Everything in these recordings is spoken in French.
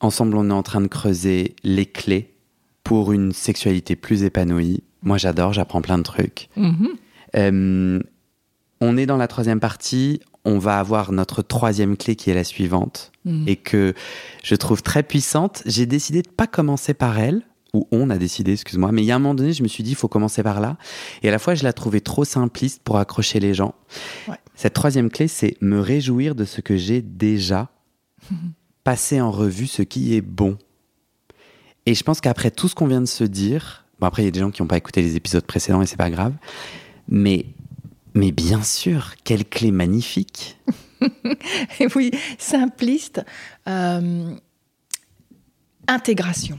Ensemble, on est en train de creuser les clés pour une sexualité plus épanouie. Moi, j'adore, j'apprends plein de trucs. Mhm. Euh, on est dans la troisième partie. On va avoir notre troisième clé qui est la suivante Mhm. et que je trouve très puissante. J'ai décidé de pas commencer par elle, ou on a décidé, excuse-moi, mais il y a un moment donné, je me suis dit, il faut commencer par là. Et à la fois, je la trouvais trop simpliste pour accrocher les gens. Ouais. Cette troisième clé, c'est me réjouir de ce que j'ai déjà, passer en revue ce qui est bon. Et je pense qu'après tout ce qu'on vient de se dire, bon après il y a des gens qui n'ont pas écouté les épisodes précédents et c'est pas grave, mais mais bien sûr, quelle clé magnifique. Et oui, simpliste. euh, intégration.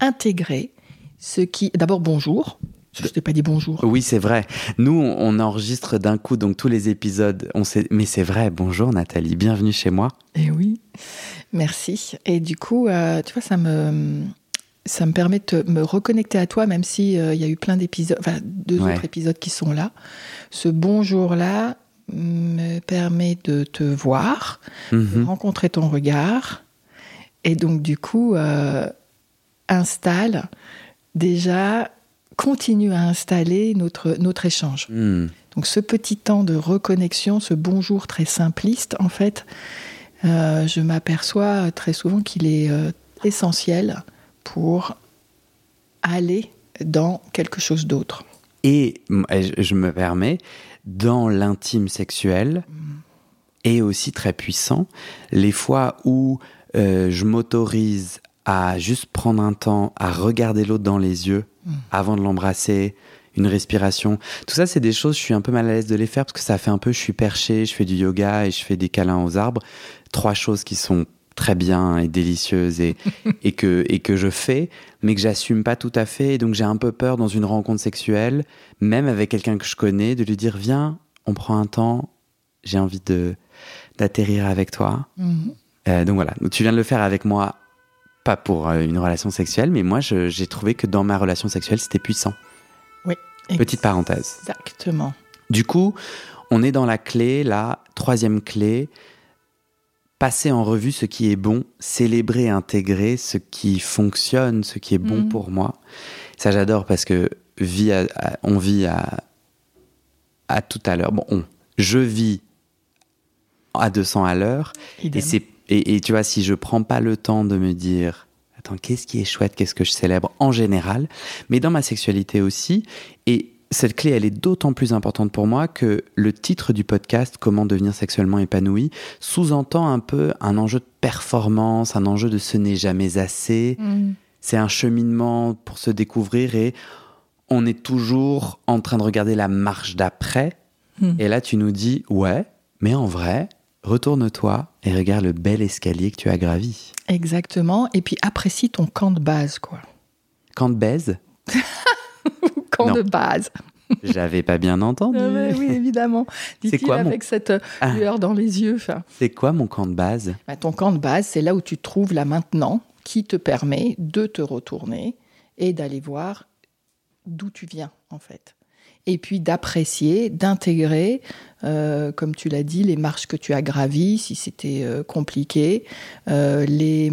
Intégrer ce qui. D'abord, bonjour. Je t'ai pas dit bonjour. Oui, c'est vrai. Nous, on enregistre d'un coup donc tous les épisodes. On sait, mais c'est vrai. Bonjour Nathalie, bienvenue chez moi. Et oui, merci. Et du coup, euh, tu vois, ça me, ça me permet de te- me reconnecter à toi, même si euh, il y a eu plein d'épisodes, enfin deux Ouais. autres épisodes qui sont là. Ce bonjour-là me permet de te voir, de Mhm. rencontrer ton regard, et donc du coup euh, installe déjà, continue à installer notre, notre échange. Hmm. Donc ce petit temps de reconnexion, ce bonjour très simpliste, en fait, euh, je m'aperçois très souvent qu'il est euh, essentiel pour aller dans quelque chose d'autre. Et je me permets, dans l'intime sexuel, et aussi très puissant, les fois où euh, je m'autorise à juste prendre un temps, à regarder l'autre dans les yeux avant de l'embrasser, une respiration. Tout ça, c'est des choses, je suis un peu mal à l'aise de les faire parce que ça fait un peu, je suis perché, je fais du yoga et je fais des câlins aux arbres. Trois choses qui sont très bien et délicieuses et, et, que, et que je fais, mais que j'assume pas tout à fait. Et donc j'ai un peu peur dans une rencontre sexuelle, même avec quelqu'un que je connais, de lui dire Viens, on prend un temps, j'ai envie de d'atterrir avec toi. Euh, donc voilà, Donc, tu viens de le faire avec moi, pas pour euh, une relation sexuelle, mais moi j'ai trouvé que dans ma relation sexuelle, c'était puissant. Oui. Petite parenthèse. Exactement. Du coup, on est dans la clé, la troisième clé, passer en revue ce qui est bon, célébrer, intégrer ce qui fonctionne, ce qui est bon Mhm. pour moi. Ça, j'adore parce que vit à- à- on vit à, à tout à l'heure. Bon, on, je vis à 200 à l'heure. Et, c'est, et, et tu vois, si je prends pas le temps de me dire, attends, qu'est-ce qui est chouette, qu'est-ce que je célèbre en général, mais dans ma sexualité aussi, et cette clé, elle est d'autant plus importante pour moi que le titre du podcast, Comment devenir sexuellement épanoui, sous-entend un peu un enjeu de performance, un enjeu de ce n'est jamais assez. Mm. C'est un cheminement pour se découvrir et on est toujours en train de regarder la marche d'après. Mm. Et là, tu nous dis, ouais, mais en vrai, retourne-toi et regarde le bel escalier que tu as gravi. Exactement. Et puis apprécie ton camp de base, quoi. Quand te baise, Camp Non. de base. j'avais pas bien entendu. Ah ouais, oui, évidemment. Dit-il quoi, mon- avec cette euh, Ah. lueur dans les yeux. Enfin, C'est quoi mon camp de base? Bah, ton camp de base, c'est là où tu te trouves là maintenant, qui te permet de te retourner et d'aller voir d'où tu viens, en fait. Et puis d'apprécier, d'intégrer, euh, comme tu l'as dit, les marches que tu as gravies, si c'était euh, compliqué, euh, les,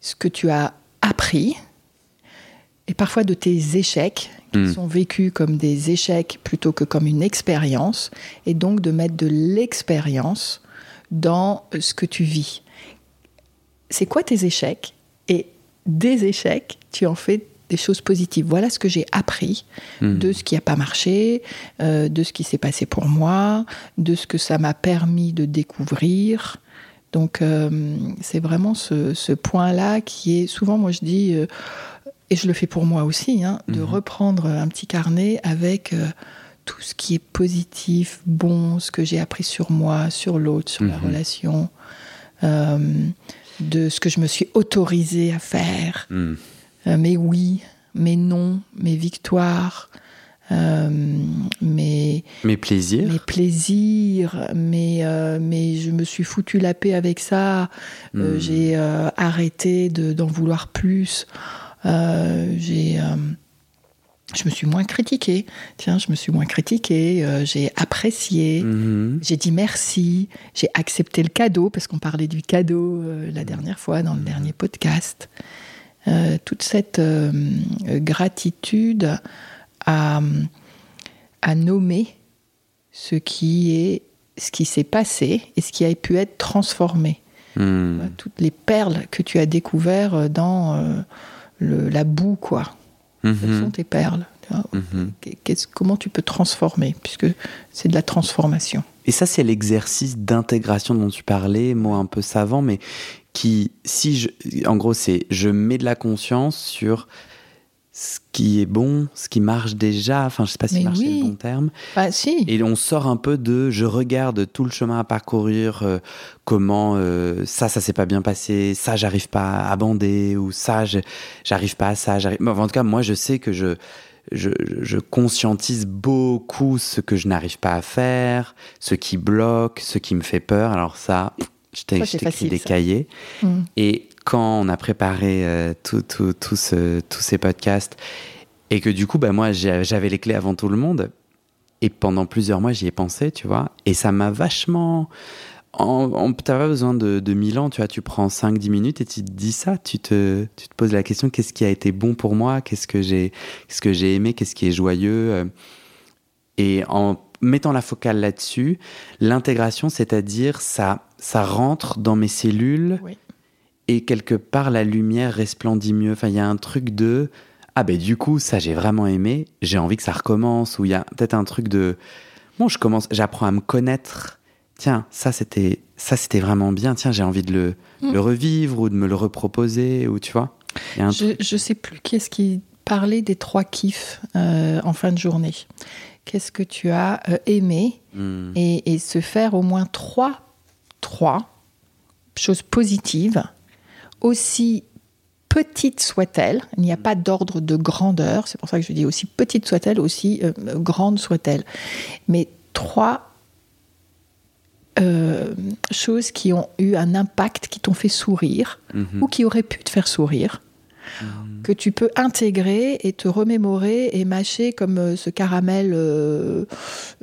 ce que tu as appris, et parfois de tes échecs, qui Mm. sont vécus comme des échecs plutôt que comme une expérience, et donc de mettre de l'expérience dans ce que tu vis. C'est quoi tes échecs? Et des échecs, tu en fais des choses positives. Voilà ce que j'ai appris Hmm. de ce qui n'a pas marché, euh, de ce qui s'est passé pour moi, de ce que ça m'a permis de découvrir. Donc euh, c'est vraiment ce, ce point-là qui est souvent, moi je dis, euh, et je le fais pour moi aussi, hein, de Mhm. reprendre un petit carnet avec tout ce qui est positif, bon, ce que j'ai appris sur moi, sur l'autre, sur la Mhm. relation, euh, de ce que je me suis autorisée à faire, Hmm. Euh, mes oui, mes non, mes victoires, euh, mes, Mes plaisirs. mes plaisirs, mais, euh, mais je me suis foutu la paix avec ça. Euh, Hmm. J'ai arrêté de- d'en vouloir plus. J'ai, je me suis moins critiquée. Tiens, je me suis moins critiquée. j'ai apprécié. Mhm. J'ai dit merci. J'ai accepté le cadeau parce qu'on parlait du cadeau la dernière fois dans le dernier podcast. Euh, toute cette euh, gratitude à, à nommer ce qui est ce qui s'est passé et ce qui a pu être transformé. Hmm. Toutes les perles que tu as découvertes dans euh, le- la boue, quoi. Quelles Mhm. sont tes perles. Qu'est-ce- Comment tu peux transformer? Puisque c'est de la transformation. Et ça, c'est l'exercice d'intégration dont tu parlais, mot un peu savant, mais qui, si je, en gros, c'est je mets de la conscience sur ce qui est bon, ce qui marche déjà. Enfin, je sais pas si marche oui. le bon terme. Bah si. Et on sort un peu de je regarde tout le chemin à parcourir, euh, comment euh, ça, ça s'est pas bien passé, ça, j'arrive pas à bander, ou ça, j'arrive pas à ça. j'arrive- Bon, en tout cas, moi, je sais que je, je, je conscientise beaucoup ce que je n'arrive pas à faire, ce qui bloque, ce qui me fait peur. Alors ça, je t'ai des ça. cahiers. Mm. Et quand on a préparé euh, tout, tout, tout ce- tous ces podcasts, et que du coup, bah, moi, j'avais les clés avant tout le monde, et pendant plusieurs mois, j'y ai pensé, tu vois, et ça m'a vachement... En, en- T'as pas besoin de, de 1000 ans, tu vois, tu prends 5-10 minutes et tu te dis ça, tu te, tu te poses la question, qu'est-ce qui a été bon pour moi, qu'est-ce que j'ai qu'est-ce que j'ai aimé, qu'est-ce qui est joyeux, et en mettant la focale là-dessus, l'intégration, c'est-à-dire ça, ça rentre dans mes cellules Oui. et quelque part la lumière resplendit mieux. Enfin, il y a un truc de ah ben du coup ça j'ai vraiment aimé, j'ai envie que ça recommence. Ou il y a peut-être un truc de bon je commence, j'apprends à me connaître. Tiens ça c'était ça c'était vraiment bien. Tiens j'ai envie de le, Mm. le revivre ou de me le reproposer ou tu vois. Je, je sais plus qui est-ce qui parlait des trois kiffs euh, en fin de journée. Qu'est-ce que tu as euh, aimé Hmm. et, et se faire au moins trois, trois choses positives, aussi petites soient-elles. Il n'y a pas d'ordre de grandeur. C'est pour ça que je dis aussi petite soit-elle, aussi euh, grande soit-elle. Mais trois euh, choses qui ont eu un impact, qui t'ont fait sourire Mhm. ou qui auraient pu te faire sourire, que tu peux intégrer et te remémorer et mâcher comme euh, ce caramel euh,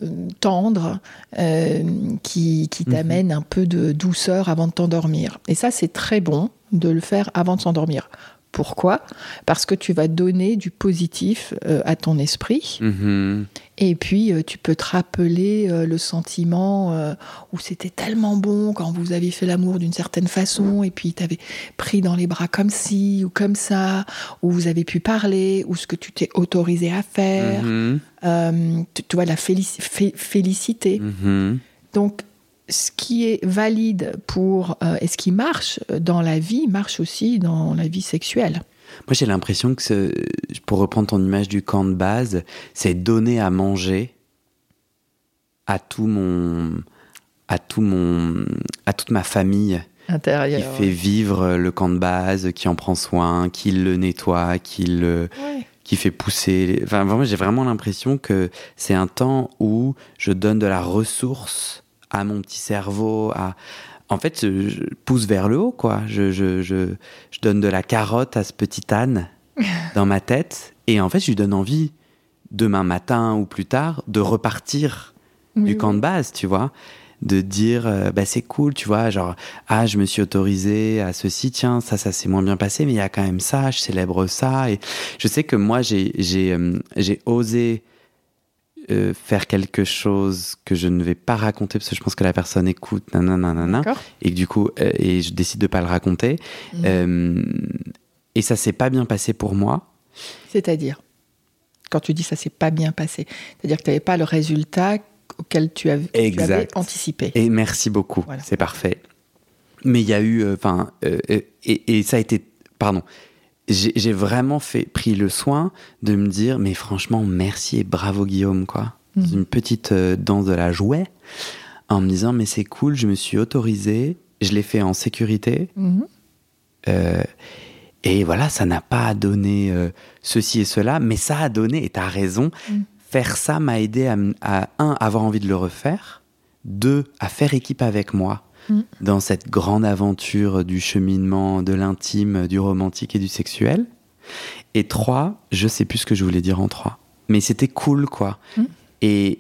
euh, tendre euh, qui, qui Mhm. t'amène un peu de douceur avant de t'endormir. Et ça, c'est très bon de le faire avant de s'endormir. Pourquoi? Parce que tu vas donner du positif euh, à ton esprit. Mhm. Et puis, euh, tu peux te rappeler euh, le sentiment euh, où c'était tellement bon quand vous avez fait l'amour d'une certaine façon, et puis t'avais pris dans les bras comme ci ou comme ça, où vous avez pu parler, ou ce que tu t'es autorisé à faire. Mhm. Euh, tu, tu vois, la félici- fé- félicité. Mhm. Donc, ce qui est valide pour euh, et ce qui marche dans la vie marche aussi dans la vie sexuelle. Moi, j'ai l'impression que, ce- pour reprendre ton image du camp de base, c'est donner à manger à tout mon, à tout mon, à toute ma famille qui Intérieure. fait vivre le camp de base, qui en prend soin, qui le nettoie, qui le, Ouais. qui fait pousser. Enfin, vraiment, j'ai vraiment l'impression que c'est un temps où je donne de la ressource à mon petit cerveau, à en fait, je, pousse vers le haut, quoi. Je, je, je, je donne de la carotte à ce petit âne dans ma tête, et en fait, je lui donne envie, demain matin ou plus tard, de repartir Oui, du camp de base, tu vois. De dire euh, bah c'est cool tu vois genre ah je me suis autorisé à ceci tiens ça ça s'est moins bien passé mais il y a quand même ça je célèbre ça et je sais que moi j'ai j'ai euh, j'ai osé euh, faire quelque chose que je ne vais pas raconter parce que je pense que la personne écoute nanana et que du coup euh, et je décide de pas le raconter Mhm. Euh, et ça s'est pas bien passé pour moi C'est-à-dire, quand tu dis ça s'est pas bien passé, c'est-à-dire que tu n'avais pas le résultat auquel tu avais, tu Exact. avais anticipé. Et merci beaucoup, Voilà. c'est parfait. Mais il y a eu, enfin, et, et ça a été, pardon, j'ai vraiment fait, pris le soin de me dire, mais franchement, merci et bravo Guillaume, quoi. Mhm. Une petite euh, danse de la jouet, en me disant, mais c'est cool, je me suis autorisé, je l'ai fait en sécurité, Mhm. euh, et voilà, ça n'a pas donné euh, ceci et cela, mais ça a donné, et t'as raison, Mm. faire ça m'a aidé à, un, avoir envie de le refaire, deux, à faire équipe avec moi Mm. dans cette grande aventure du cheminement, de l'intime, du romantique et du sexuel. Et trois, je sais plus ce que je voulais dire en trois, mais c'était cool, quoi. Mm. Et,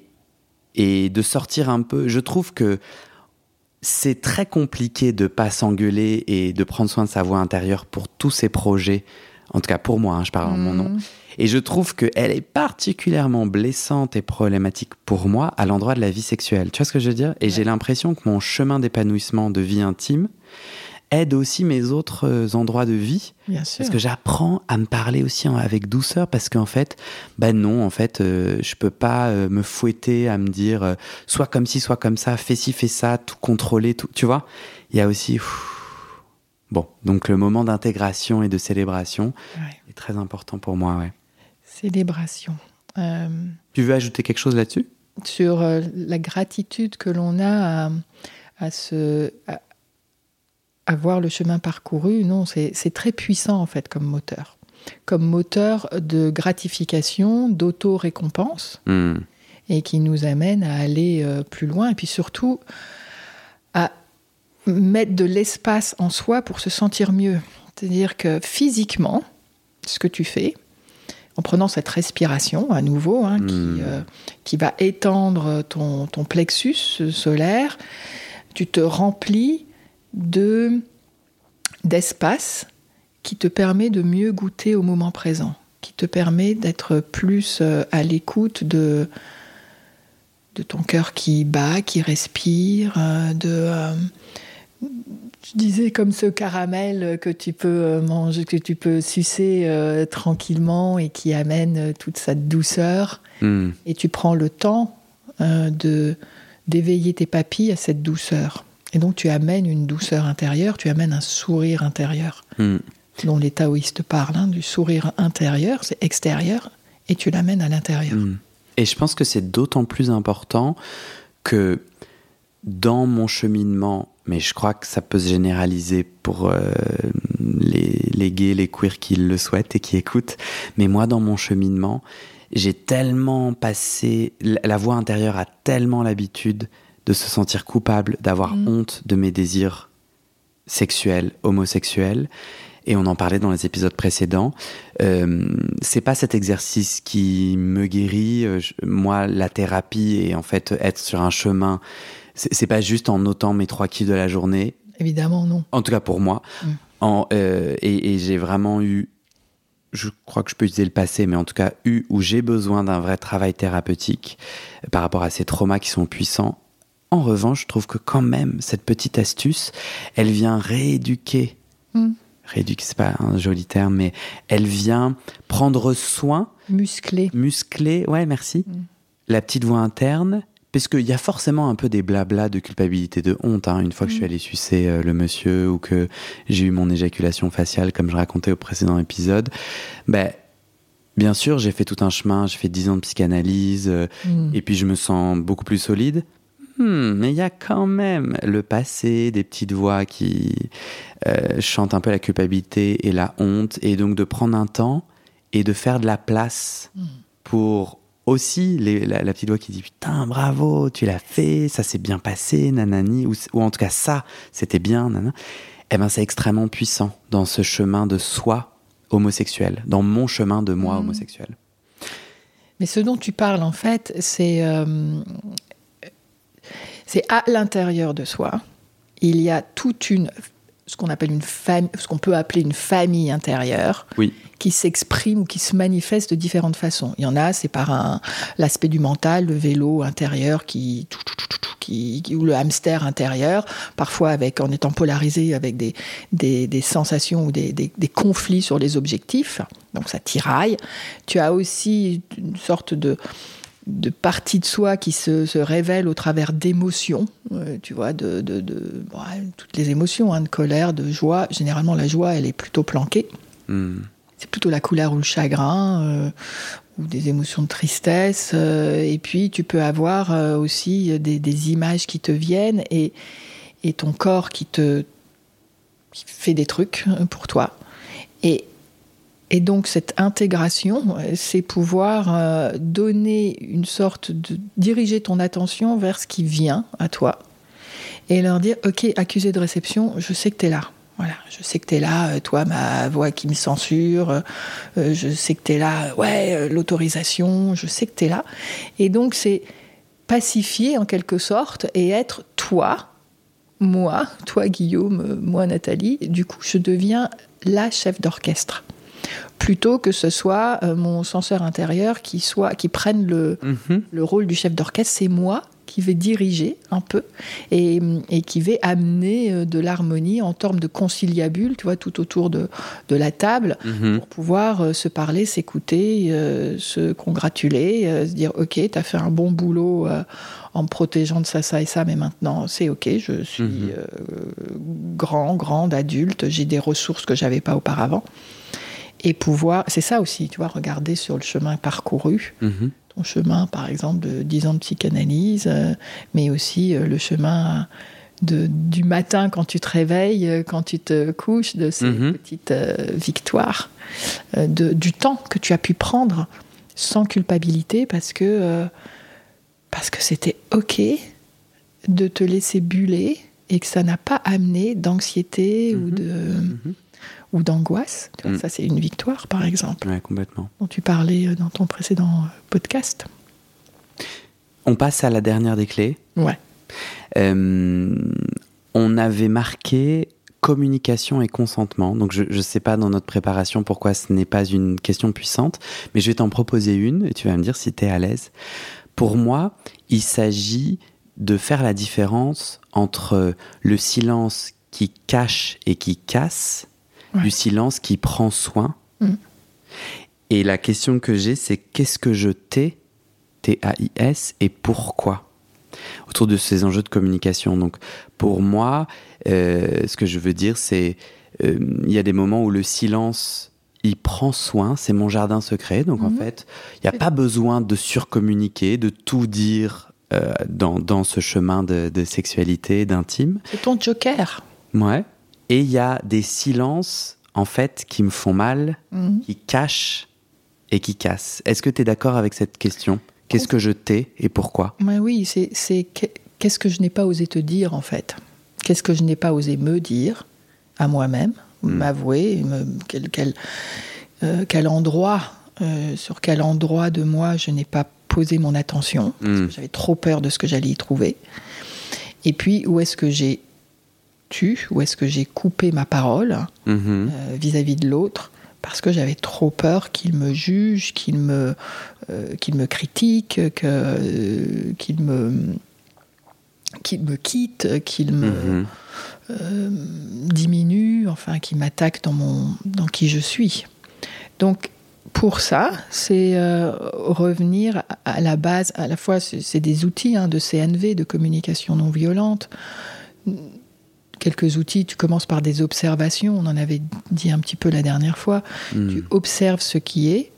et de sortir un peu, je trouve que c'est très compliqué de pas s'engueuler et de prendre soin de sa voix intérieure pour tous ces projets. En tout cas, pour moi, hein, je parle en mon nom. Et je trouve qu'elle est particulièrement blessante et problématique pour moi à l'endroit de la vie sexuelle. Tu vois ce que je veux dire? Et j'ai l'impression que mon chemin d'épanouissement de vie intime aide aussi mes autres euh, endroits de vie. Bien sûr. Parce que j'apprends à me parler aussi avec douceur parce qu'en fait, ben non, en fait, euh, je peux pas euh, me fouetter à me dire euh, soit comme ci, soit comme ça, fais ci, fais ça, tout contrôler, tout. Tu vois? Il y a aussi. pff, Bon, donc le moment d'intégration et de célébration Ouais. est très important pour moi, ouais. Célébration. Euh, Tu veux ajouter quelque chose là-dessus? sur euh, la gratitude que l'on a à, à à voir le chemin parcouru, non, c'est c'est très puissant en fait comme moteur. Comme moteur de gratification, d'auto-récompense, Hmm. et qui nous amène à aller euh, plus loin, et puis surtout à mettre de l'espace en soi pour se sentir mieux. C'est-à-dire que physiquement, ce que tu fais, en prenant cette respiration à nouveau, hein, Mm. qui, euh, qui va étendre ton, ton plexus solaire, tu te remplis de d'espace qui te permet de mieux goûter au moment présent, qui te permet d'être plus euh, à l'écoute de, de ton cœur qui bat, qui respire, euh, de... je disais comme ce caramel que tu peux euh, manger, que tu peux sucer euh, tranquillement et qui amène euh, toute cette douceur. Hmm. Et tu prends le temps euh, de d'éveiller tes papilles à cette douceur. Et donc tu amènes une douceur intérieure, tu amènes un sourire intérieur, Hmm. dont les taoïstes parlent, hein, du sourire intérieur, c'est extérieur, et tu l'amènes à l'intérieur. Hmm. Et je pense que c'est d'autant plus important que dans mon cheminement, mais je crois que ça peut se généraliser pour euh, les, les gays, les queers qui le souhaitent et qui écoutent, mais moi dans mon cheminement, j'ai tellement passé, la voix intérieure a tellement l'habitude de se sentir coupable, d'avoir Mm. honte de mes désirs sexuels, homosexuels, et on en parlait dans les épisodes précédents. Euh, c'est pas cet exercice qui me guérit. Euh, je- moi, la thérapie et en fait être sur un chemin, c'est pas juste en notant mes trois kilos de la journée. Évidemment, non. En tout cas pour moi. Mm. En, euh, et et j'ai vraiment eu, je crois que je peux utiliser le passé, mais en tout cas eu où j'ai besoin d'un vrai travail thérapeutique euh, par rapport à ces traumas qui sont puissants. En revanche, je trouve que quand même cette petite astuce, elle vient rééduquer Mm. rééduquer, c'est pas un joli terme, mais elle vient prendre soin, Musclé. muscler, ouais, merci, Mm. la petite voix interne, parce qu'il y a forcément un peu des blablas de culpabilité, de honte, hein, une fois que je suis allé sucer euh, le monsieur ou que j'ai eu mon éjaculation faciale, comme je racontais au précédent épisode. Ben, bien sûr, j'ai fait tout un chemin, j'ai fait 10 ans de psychanalyse, euh, Mm. et puis je me sens beaucoup plus solide. Hmm, mais il y a quand même le passé, des petites voix qui euh, chantent un peu la culpabilité et la honte, et donc de prendre un temps et de faire de la place Mm. pour aussi les- la, la petite voix qui dit putain bravo tu l'as fait ça s'est bien passé nanani ou, ou en tout cas ça c'était bien nana eh ben c'est extrêmement puissant dans ce chemin de soi homosexuel dans mon chemin de moi Mhm. homosexuel Mais ce dont tu parles, en fait, c'est euh, c'est à l'intérieur de soi. Il y a toute une ce qu'on appelle une famille, ce qu'on peut appeler une famille intérieure, oui qui s'exprime ou qui se manifeste de différentes façons. Il y en a, c'est par un l'aspect du mental, le vélo intérieur qui, qui, qui- ou le hamster intérieur, parfois avec en étant polarisé avec des, des, des sensations ou des, des, des conflits sur les objectifs. Donc ça tiraille. Tu as aussi une sorte de de parties de soi qui se, se révèlent au travers d'émotions, euh, tu vois, de, de, de bon, toutes les émotions, hein, de colère, de joie. Généralement, la joie, elle est plutôt planquée. Hmm. C'est plutôt la couleur ou le chagrin, euh, ou des émotions de tristesse. euh, et puis, tu peux avoir aussi des, des images qui te viennent et, et ton corps qui te qui fait des trucs pour toi. Et, et donc cette intégration, euh, c'est pouvoir euh, donner une sorte de diriger ton attention vers ce qui vient à toi et leur dire ok accusé de réception, je sais que tu es là. Voilà, je sais que tu es là, euh, toi, ma voix qui me censure, je sais que tu es là, ouais, l'autorisation, je sais que tu es là. Et donc, c'est pacifier en quelque sorte et être toi, moi, toi Guillaume, moi Nathalie, du coup je deviens la chef d'orchestre. Plutôt que ce soit euh, mon censeur intérieur qui, soit, qui prenne le, Mhm. le rôle du chef d'orchestre, c'est moi qui vais diriger un peu et, et qui vais amener euh, de l'harmonie en termes de conciliabule, tu vois, tout autour de, de la table Mhm. pour pouvoir euh, se parler, s'écouter, euh, se congratuler, euh, se dire ok, tu as fait un bon boulot en me protégeant de ça, ça et ça, mais maintenant c'est ok, je suis Mhm. grand, grande, adulte, j'ai des ressources que j'avais pas auparavant. Et pouvoir, c'est ça aussi, tu vois, regarder sur le chemin parcouru, Mhm. ton chemin par exemple de 10 ans de psychanalyse, euh, mais aussi euh, le chemin de, du matin quand tu te réveilles, euh, quand tu te couches, de ces Mhm. petites euh, victoires, de, du temps que tu as pu prendre sans culpabilité parce que parce que c'était ok de te laisser buller et que ça n'a pas amené d'anxiété ou Mhm. de. Ou d'angoisse. Mm. Ça c'est une victoire par exemple Ouais, complètement. dont tu parlais euh, dans ton précédent euh, podcast. On passe à la dernière des clés. Ouais. Euh, on avait marqué communication et consentement. Donc je ne sais pas dans notre préparation pourquoi ce n'est pas une question puissante, mais je vais t'en proposer une et tu vas me dire si tu es à l'aise. Pour moi, il s'agit de faire la différence entre le silence qui cache et qui casse, Ouais. du silence qui prend soin. Mm. Et la question que j'ai, c'est qu'est-ce que je t'ai, T-A-I-S, et pourquoi autour de ces enjeux de communication. Donc, pour moi, euh, ce que je veux dire, c'est euh, il y a des moments où le silence, il prend soin, c'est mon jardin secret. Donc, en Mhm. fait, il n'y a pas besoin de surcommuniquer, de tout dire euh, dans, dans ce chemin de, de sexualité, d'intime. C'est ton joker. Ouais. Et il y a des silences, en fait, qui me font mal, Mhm. qui cachent et qui cassent. Est-ce que tu es d'accord avec cette question? Qu'est-ce que je t'ai et pourquoi? Ouais, oui, c'est c'est que- qu'est-ce que je n'ai pas osé te dire en fait? Qu'est-ce que je n'ai pas osé me dire à moi-même, m'avouer, me- quel, quel, euh, quel endroit, euh, sur quel endroit de moi je n'ai pas posé mon attention, que j'avais trop peur de ce que j'allais y trouver. Et puis, où est-ce que j'ai tu, où est-ce que j'ai coupé ma parole Mhm. euh, vis-à-vis de l'autre parce que j'avais trop peur qu'il me juge, qu'il me, euh, qu'il me critique, que, euh, qu'il me, qu'il me quitte, qu'il me Mhm. euh, diminue, enfin, qu'il m'attaque dans, mon, dans qui je suis. Donc, pour ça, c'est revenir à la base, à la fois, c'est c'est des outils hein, de CNV, de communication non violente, quelques outils. Tu commences par des observations. On en avait dit un petit peu la dernière fois. Mm. Tu observes ce qui est.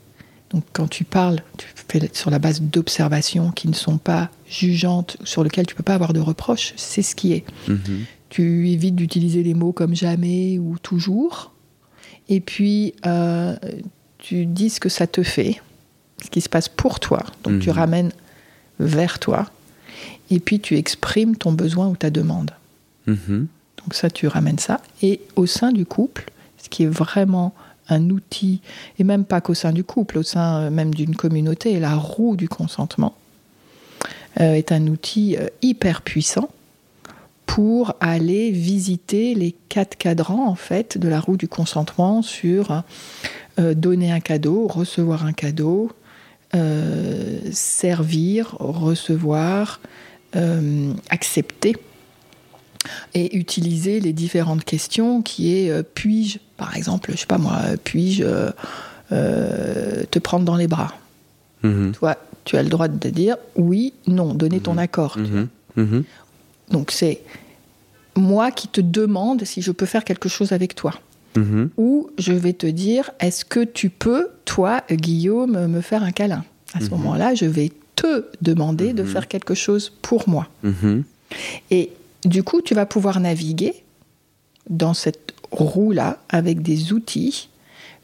Donc, quand tu parles, tu fais sur la base d'observations qui ne sont pas jugeantes, sur lesquelles tu peux pas avoir de reproches. C'est ce qui est. Mhm. Tu évites d'utiliser les mots comme jamais ou toujours. Et puis, euh, tu dis ce que ça te fait, ce qui se passe pour toi. Donc, tu Mhm. ramènes vers toi. Et puis, tu exprimes ton besoin ou ta demande. Mhm. Donc ça, tu ramènes ça. Et au sein du couple, ce qui est vraiment un outil, et même pas qu'au sein du couple, au sein euh, même d'une communauté, la roue du consentement euh, est un outil euh, hyper puissant pour aller visiter les quatre cadrans en fait de la roue du consentement sur donner un cadeau, recevoir un cadeau, servir, recevoir, accepter et utiliser les différentes questions qui est euh, puis-je, par exemple, je sais pas moi, puis-je euh, euh, te prendre dans les bras? Mhm. Tu vois, Tu as le droit de dire oui, non, donner ton accord. Mhm. Mhm. Donc c'est moi qui te demande si je peux faire quelque chose avec toi. Mhm. Ou je vais te dire, est-ce que tu peux, toi, Guillaume, me faire un câlin? À ce moment-là, je vais te demander de faire quelque chose pour moi. Mhm. Et du coup, tu vas pouvoir naviguer dans cette roue-là avec des outils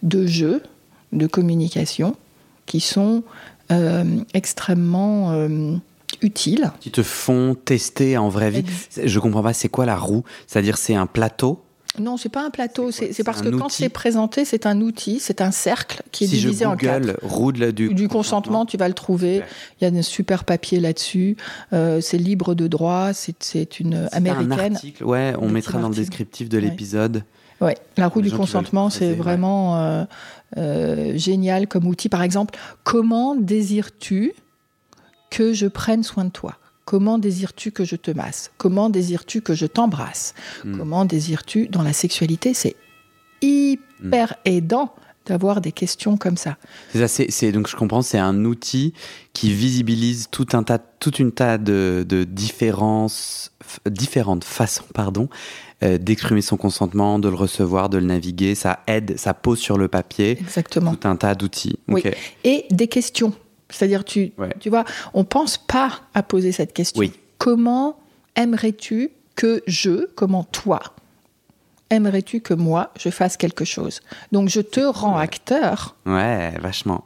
de jeu, de communication qui sont euh, extrêmement euh, utiles. Qui te font tester en vraie vie. Je comprends pas, c'est quoi la roue? C'est-à-dire, c'est un plateau? Non, c'est pas un plateau. C'est parce que quand c'est présenté, c'est un outil, c'est un cercle qui est Si je divisé en quatre. Google roue de la- du, Du consentement, tu vas le trouver. Ouais. Il y a un super papier là-dessus. Euh, c'est libre de droit. C'est- une C'est un américaine. article, ouais, on mettra dans le descriptif de l'épisode. Ouais, la roue du consentement, c'est ouais. vraiment euh, euh, génial comme outil. Par exemple, comment désires-tu que je prenne soin de toi? Comment désires-tu que je te masse? Comment désires-tu que je t'embrasse? Hmm. Comment désires-tu Dans la sexualité, c'est hyper aidant d'avoir des questions comme ça. C'est ça, c'est, donc je comprends, c'est un outil qui visibilise tout un tas, une tas de, de différences, différentes façons, pardon, euh, d'exprimer son consentement, de le recevoir, de le naviguer. Ça aide, ça pose sur le papier Exactement. tout un tas d'outils. Oui. Et des questions. C'est-à-dire, tu, Ouais. tu vois, on pense pas à poser cette question. Oui. Comment aimerais-tu que je, comment toi, aimerais-tu que moi, je fasse quelque chose? Donc, je te rends ouais. acteur Ouais, vachement.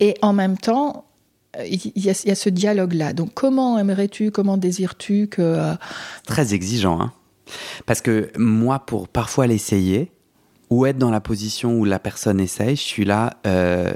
et en même temps, euh, il y, a, il y a ce dialogue-là. Donc, comment aimerais-tu, comment désires-tu que... euh, Très exigeant, hein. Parce que moi, pour parfois l'essayer, ou être dans la position où la personne essaye, je suis là, euh,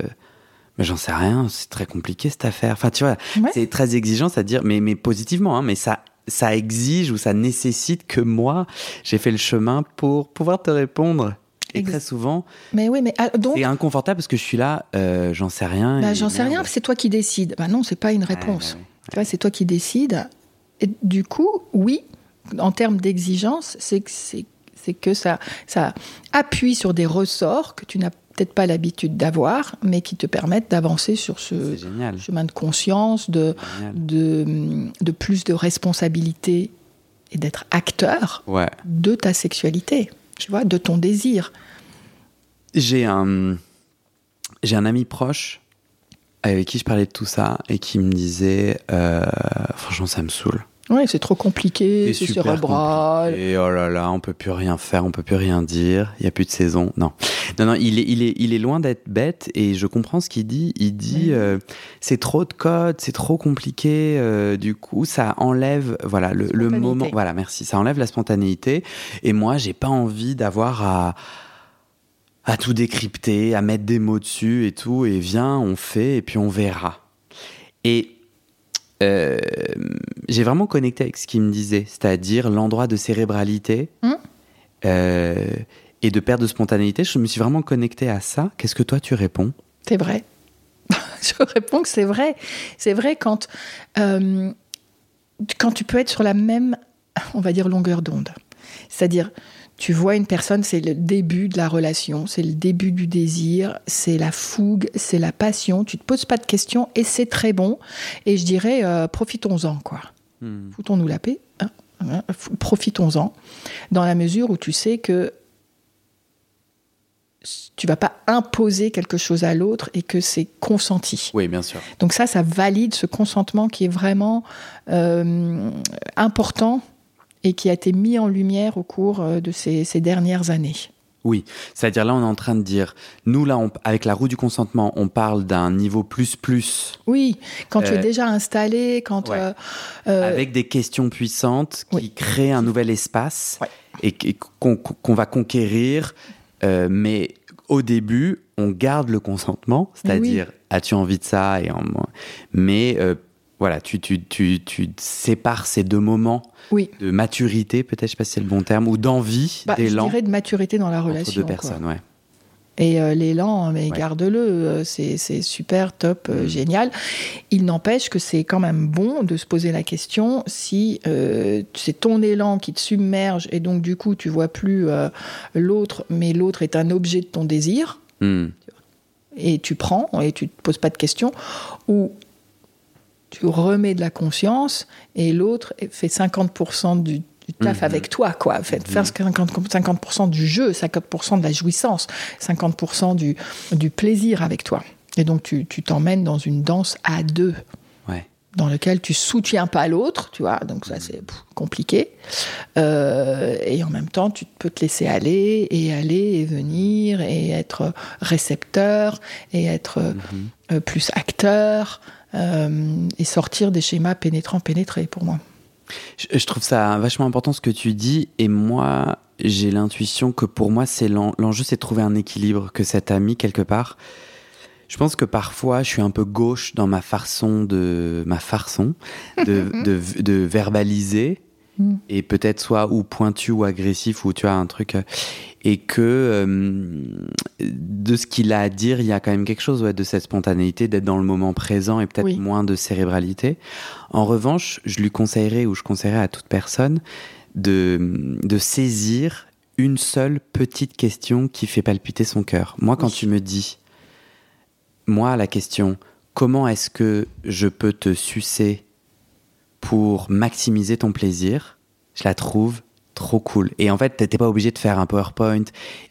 j'en sais rien, c'est très compliqué cette affaire. Enfin, tu vois, Ouais. c'est très exigeant, c'est-à-dire, mais, mais positivement, hein, mais ça, ça exige ou ça nécessite que moi, j'ai fait le chemin pour pouvoir te répondre. Et très souvent, Mais oui, mais ah, donc... c'est inconfortable parce que je suis là, euh, j'en sais rien. Bah, J'en sais rien, c'est toi qui décides. Bah non, c'est pas une réponse. vois, c'est toi qui décides. Et du coup, oui, en termes d'exigence, c'est que, c'est que ça, ça appuie sur des ressorts que tu n'as peut-être pas l'habitude d'avoir, mais qui te permettent d'avancer sur ce chemin de conscience, de, de, de plus de responsabilité et d'être acteur Ouais. de ta sexualité, tu vois, de ton désir. J'ai un, j'ai un ami proche avec qui je parlais de tout ça et qui me disait, euh, franchement, ça me saoule. Ouais, c'est trop compliqué, c'est cérébral. Et oh là là, on peut plus rien faire, on peut plus rien dire. Il y a plus de saison. Non, non, non. Il est, il est, il est loin d'être bête et je comprends ce qu'il dit. Il dit, Oui. euh, c'est trop de code, c'est trop compliqué. euh, du coup, ça enlève, voilà, le, le moment. Voilà, merci. Ça enlève la spontanéité. Et moi, j'ai pas envie d'avoir à à tout décrypter, à mettre des mots dessus et tout, et viens, on fait, et puis on verra. Et euh, j'ai vraiment connecté avec ce qu'il me disait, c'est-à-dire l'endroit de cérébralité Hum. euh, et de perte de spontanéité. Je me suis vraiment connecté à ça. Qu'est-ce que toi tu réponds? C'est vrai. Je réponds que c'est vrai. C'est vrai quand, euh, quand tu peux être sur la même, on va dire, longueur d'onde. C'est-à-dire, tu vois une personne, c'est le début de la relation, c'est le début du désir, c'est la fougue, c'est la passion. Tu te poses pas de questions et c'est très bon. Et je dirais, euh, profitons-en, quoi. Hmm. Foutons-nous la paix. hein, hein, profitons-en. Dans la mesure où tu sais que tu vas pas imposer quelque chose à l'autre et que c'est consenti. Oui, bien sûr. Donc ça, ça valide ce consentement qui est vraiment euh, important et qui a été mis en lumière au cours euh, de ces, ces dernières années. Oui, c'est-à-dire là, on est en train de dire, nous là, on- avec la roue du consentement, on parle d'un niveau plus plus, Oui, quand tu Euh, es déjà installé, quand ouais. euh, euh, avec des questions puissantes qui oui. créent un nouvel espace Ouais. et qu'on va conquérir. euh, mais au début, on garde le consentement, c'est-à-dire as-tu envie de ça et en- Mais euh, voilà, tu, tu, tu, tu sépares ces deux moments oui, de maturité, peut-être, je sais pas si c'est le bon terme, ou d'envie, bah, je d'élan dirais de maturité dans la entre relation. deux quoi. personnes. Ouais. Et euh, l'élan, mais Ouais. garde-le, euh, c'est c'est super, top, euh, Mm. génial. Il n'empêche que c'est quand même bon de se poser la question si euh, c'est ton élan qui te submerge et donc du coup tu vois plus l'autre, mais l'autre est un objet de ton désir Hmm. et tu prends et tu te poses pas de questions, ou tu remets de la conscience et l'autre fait 50% du, du taf Mhm. avec toi, quoi. Fait, Faire 50%, 50% du jeu, 50% de la jouissance, 50% du, du plaisir avec toi. Et donc, tu t'emmènes dans une danse à deux dans lequel tu soutiens pas l'autre, tu vois, donc ça c'est pff, compliqué. Euh, et en même temps, tu peux te laisser aller et aller et venir et être récepteur et être euh, plus acteur et sortir des schémas pénétrants pénétrés pour moi. Je, je trouve ça vachement important ce que tu dis. Et moi, j'ai l'intuition que pour moi, c'est l'en- l'enjeu, c'est de trouver un équilibre. Que cet ami, quelque part, je pense que parfois, je suis un peu gauche dans ma farçon de ma farçon de, de, de verbaliser. Et peut-être soit ou pointu ou agressif ou tu as un truc euh, et que euh, de ce qu'il a à dire il y a quand même quelque chose ouais, de cette spontanéité d'être dans le moment présent et peut-être Oui. moins de cérébralité en revanche, je lui conseillerais ou je conseillerais à toute personne de, de saisir une seule petite question qui fait palpiter son cœur. Moi, quand Oui. tu me dis, moi, la question, comment est-ce que je peux te sucer pour maximiser ton plaisir, je la trouve trop cool. Et en fait, t'es pas obligé de faire un PowerPoint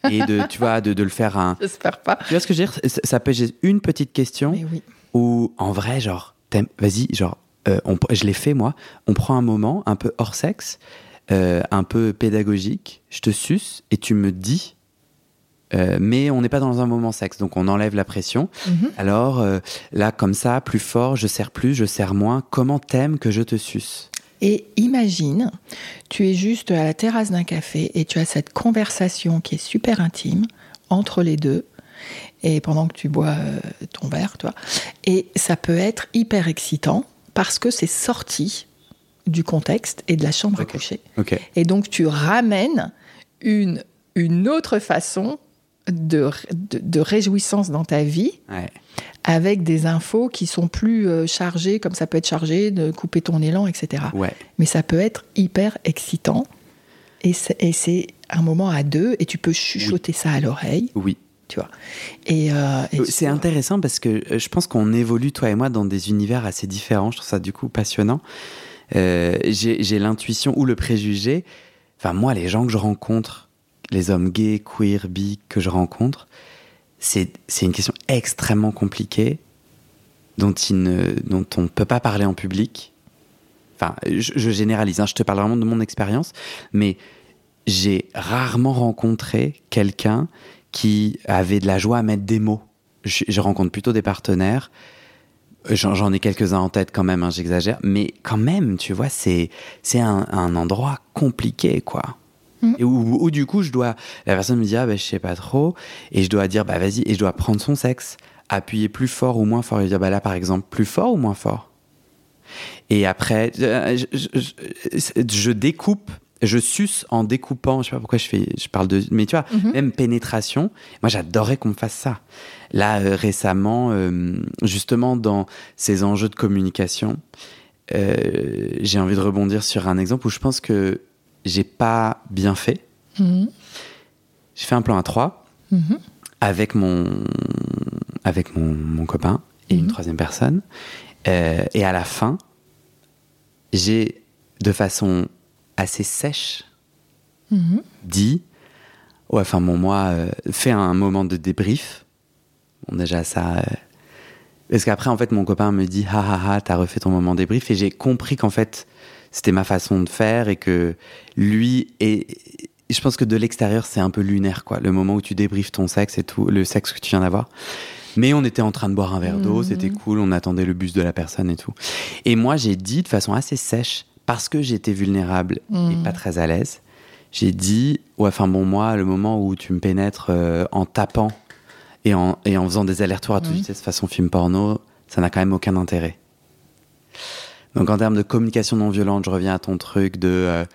et de, tu vois, de, de le faire un. J'espère pas. Tu vois ce que je veux dire? Ça- peut être une petite question oui. ou en vrai, genre, vas-y, genre, euh, on- je l'ai fait moi, on prend un moment un peu hors sexe, euh, un peu pédagogique, je te suce et tu me dis, euh, mais on n'est pas dans un moment sexe, donc on enlève la pression. Mhm. Alors euh, là, comme ça, plus fort, je serre plus, je serre moins, comment t'aimes que je te suce? Et imagine, tu es juste à la terrasse d'un café et tu as cette conversation qui est super intime entre les deux, et pendant que tu bois euh, ton verre, toi, et ça peut être hyper excitant parce que c'est sorti du contexte et de la chambre à coucher. Et donc tu ramènes une, une autre façon de, de, de réjouissance dans ta vie Ouais. avec des infos qui sont plus euh, chargées, comme ça peut être chargé de couper ton élan, etc. Ouais. Mais ça peut être hyper excitant. Et c'est un moment à deux, et tu peux chuchoter ça à l'oreille, Oui. tu vois. Et, euh, et C'est tu- intéressant parce que euh, je pense qu'on évolue, toi et moi, dans des univers assez différents. Je trouve ça du coup passionnant. Euh, J'ai j'ai l'intuition ou le préjugé. Enfin, moi, les gens que je rencontre, les hommes gays, queer, bi que je rencontre, c'est une question extrêmement compliquée dont, il dont on ne peut pas parler en public. Enfin, je, généralise, hein, je te parle vraiment de mon expérience, mais j'ai rarement rencontré quelqu'un qui avait de la joie à mettre des mots. Je, rencontre plutôt des partenaires. J'en ai quelques-uns en tête quand même, hein, j'exagère. Mais quand même, tu vois, c'est c'est un, un endroit compliqué, quoi. Et où, où, du coup, je dois. La personne me dit, ah, bah, je sais pas trop. Et je dois dire, bah, vas-y. Et je dois prendre son sexe, appuyer plus fort ou moins fort. Et dire, bah, là, par exemple, plus fort ou moins fort. Et après, je, je- je- je découpe, je suce en découpant. Je sais pas pourquoi je fais, je parle de, mais tu vois, Mhm. même pénétration. Moi, j'adorerais qu'on me fasse ça. Là, euh, récemment, euh, justement, dans ces enjeux de communication, euh, j'ai envie de rebondir sur un exemple où je pense que j'ai pas bien fait. Mhm. J'ai fait un plan à trois Mhm. avec mon, avec mon, mon copain et une Mhm. troisième personne. Euh, et à la fin, j'ai, de façon assez sèche, dit Ouais, enfin, bon, moi, euh, fais un moment de débrief. Bon, déjà, ça. euh, Parce qu'après, en fait, mon copain me dit Ah ah ah, t'as refait ton moment débrief. Et j'ai compris qu'en fait, c'était ma façon de faire et que lui. Et je pense que de l'extérieur, c'est un peu lunaire, quoi. Le moment où tu débriefes ton sexe et tout, le sexe que tu viens d'avoir. Mais on était en train de boire un verre d'eau, Mhm. c'était cool, on attendait le bus de la personne et tout. Et moi, j'ai dit de façon assez sèche, parce que j'étais vulnérable et Mhm. pas très à l'aise, j'ai dit, ouais, enfin bon, moi, le moment où tu me pénètres euh, en tapant et en, et en faisant des allers-retours à toute Mhm. vitesse façon film porno, ça n'a quand même aucun intérêt. Donc en termes de communication non violente, je reviens à ton truc de, euh,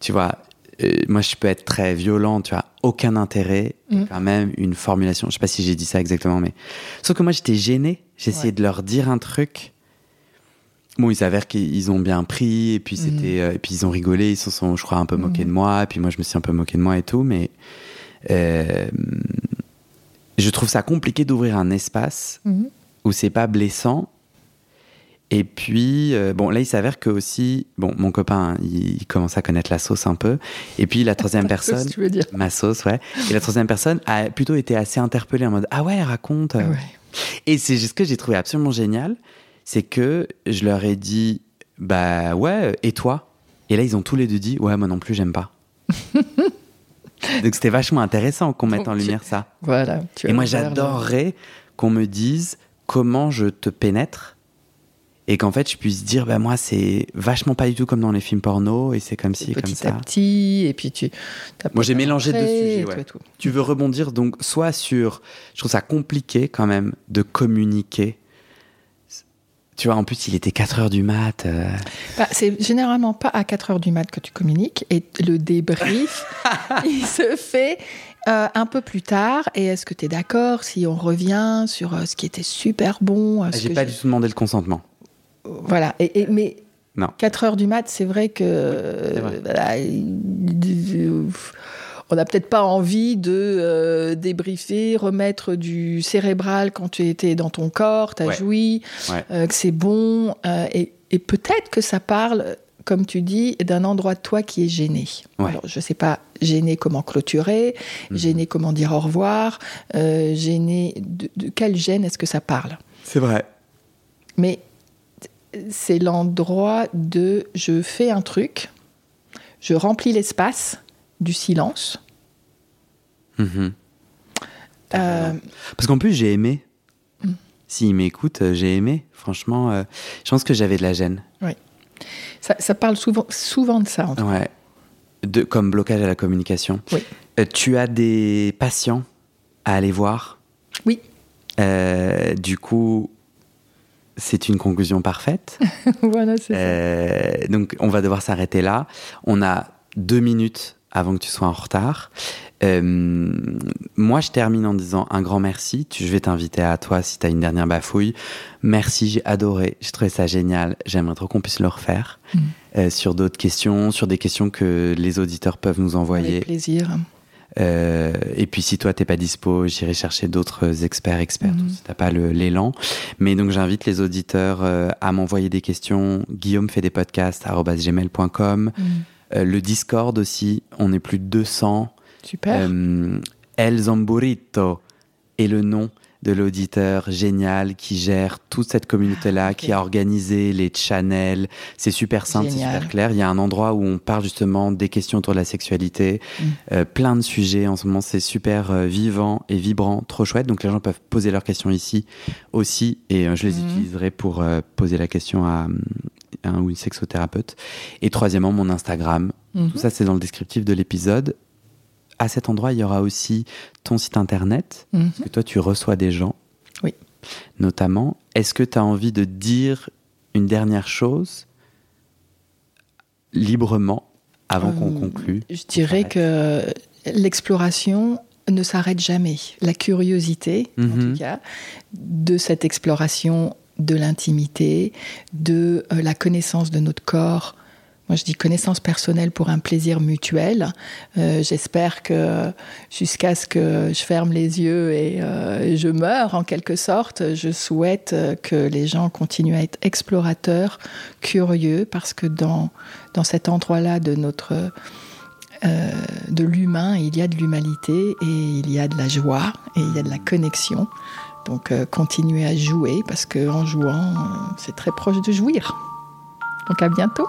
tu vois, euh, moi je peux être très violent, tu vois, aucun intérêt, Mhm. quand même une formulation, je sais pas si j'ai dit ça exactement, mais... Sauf que moi j'étais gêné, essayé Ouais. de leur dire un truc. Bon, il s'avère qu'ils ont bien pris, et puis c'était, euh, et puis ils ont rigolé, ils se sont, je crois, un peu moqués de moi, et puis moi je me suis un peu moqué de moi et tout, mais je trouve ça compliqué d'ouvrir un espace où c'est pas blessant Et puis, euh, bon, là, il s'avère que aussi, bon, mon copain, hein, il, il commence à connaître la sauce un peu. Et puis, la troisième personne, tu veux dire? ma sauce, ouais. Et la troisième personne a plutôt été assez interpellée en mode Ah ouais, raconte. Ouais. Et c'est ce que j'ai trouvé absolument génial, c'est que je leur ai dit Bah ouais, et toi? Et là, ils ont tous les deux dit Ouais, moi non plus, j'aime pas. Donc c'était vachement intéressant qu'on mette en lumière ça. Voilà. tu Et moi, j'adorerais qu'on me dise comment je te pénètre et qu'en fait, je puisse dire, bah, moi, c'est vachement pas du tout comme dans les films porno et c'est comme ci et comme petit ça. à petit, et puis tu. Moi, j'ai mélangé deux sujets, tout ouais. tout. Tu veux rebondir donc soit sur. Je trouve ça compliqué quand même de communiquer. Tu vois, en plus, il était 4 heures du mat. euh, Bah, c'est généralement pas à 4 heures du mat que tu communiques et le débrief, il se fait euh, un peu plus tard. Et est-ce que tu es d'accord si on revient sur euh, ce qui était super bon euh, J'ai pas du tout demandé le consentement. Voilà. Et, et- mais Non. 4 heures du mat, c'est vrai que. vrai. euh, on n'a peut-être pas envie de euh, débriefer, remettre du cérébral quand tu étais dans ton corps, tu as Ouais. joui, Ouais. euh, que c'est bon. euh, et et peut-être que ça parle, comme tu dis, d'un endroit de toi qui est gêné. Ouais. Alors, je sais pas, gêné comment clôturer, Mhm. gêné comment dire au revoir, euh, gêné. De, de quelle gêne est-ce que ça parle? C'est vrai. mais c'est l'endroit de je fais un truc, je remplis l'espace du silence. Mhm. Euh, Parce qu'en plus, j'ai aimé. Mm. S'il m'écoute, euh, j'ai aimé. Franchement, euh, je pense que j'avais de la gêne. ça, ça parle souvent, souvent de ça. en tout Ouais. De, comme blocage à la communication. Oui. Euh, tu as des patients à aller voir? Oui. Euh, du coup, c'est une conclusion parfaite. voilà, c'est ça. Euh, donc, on va devoir s'arrêter là. On a deux minutes avant que tu sois en retard. Euh, moi, je termine en disant un grand merci. Tu- Je vais t'inviter à toi si tu as une dernière bafouille. Merci, j'ai adoré. J'ai trouvé ça génial. J'aimerais trop qu'on puisse le refaire. Mm. Euh, sur d'autres questions, sur des questions que les auditeurs peuvent nous envoyer. Avec plaisir. Euh, et puis si toi t'es pas dispo, j'irai chercher d'autres experts, experts, Mhm. si t'as pas l'élan. Mais donc j'invite les auditeurs euh, à m'envoyer des questions. Guillaume fait des podcasts gmail.com. Euh, le Discord aussi, on est plus de 200. Super. Euh, El Zamburito est le nom de l'auditeur génial qui gère toute cette communauté-là, Ah, qui a organisé les channels. C'est super simple, c'est super clair. Il y a un endroit où on parle justement des questions autour de la sexualité, Mm. euh, plein de sujets. En ce moment, c'est super euh, vivant et vibrant, trop chouette. Donc les gens peuvent poser leurs questions ici aussi, et euh, je les Mhm. utiliserai pour euh, poser la question à un ou une sexothérapeute. Et troisièmement, mon Instagram. Mhm. Tout ça, c'est dans le descriptif de l'épisode. À cet endroit, il y aura aussi ton site internet. Mhm. Parce que toi, tu reçois des gens. Oui. Notamment. Est-ce que tu as envie de dire une dernière chose librement avant qu'on Euh, conclue Je dirais que l'exploration ne s'arrête jamais. La curiosité, en Mhm. tout cas, de cette exploration de l'intimité, de euh, la connaissance de notre corps. Moi, je dis connaissance personnelle pour un plaisir mutuel. Euh, J'espère que jusqu'à ce que je ferme les yeux et euh, je meure, en quelque sorte, je souhaite euh, que les gens continuent à être explorateurs, curieux, parce que dans, dans cet endroit-là de notre de l'humain, il y a de l'humanité et il y a de la joie et il y a de la connexion. Donc continuez à jouer parce qu'en jouant, c'est très proche de jouir. Donc à bientôt.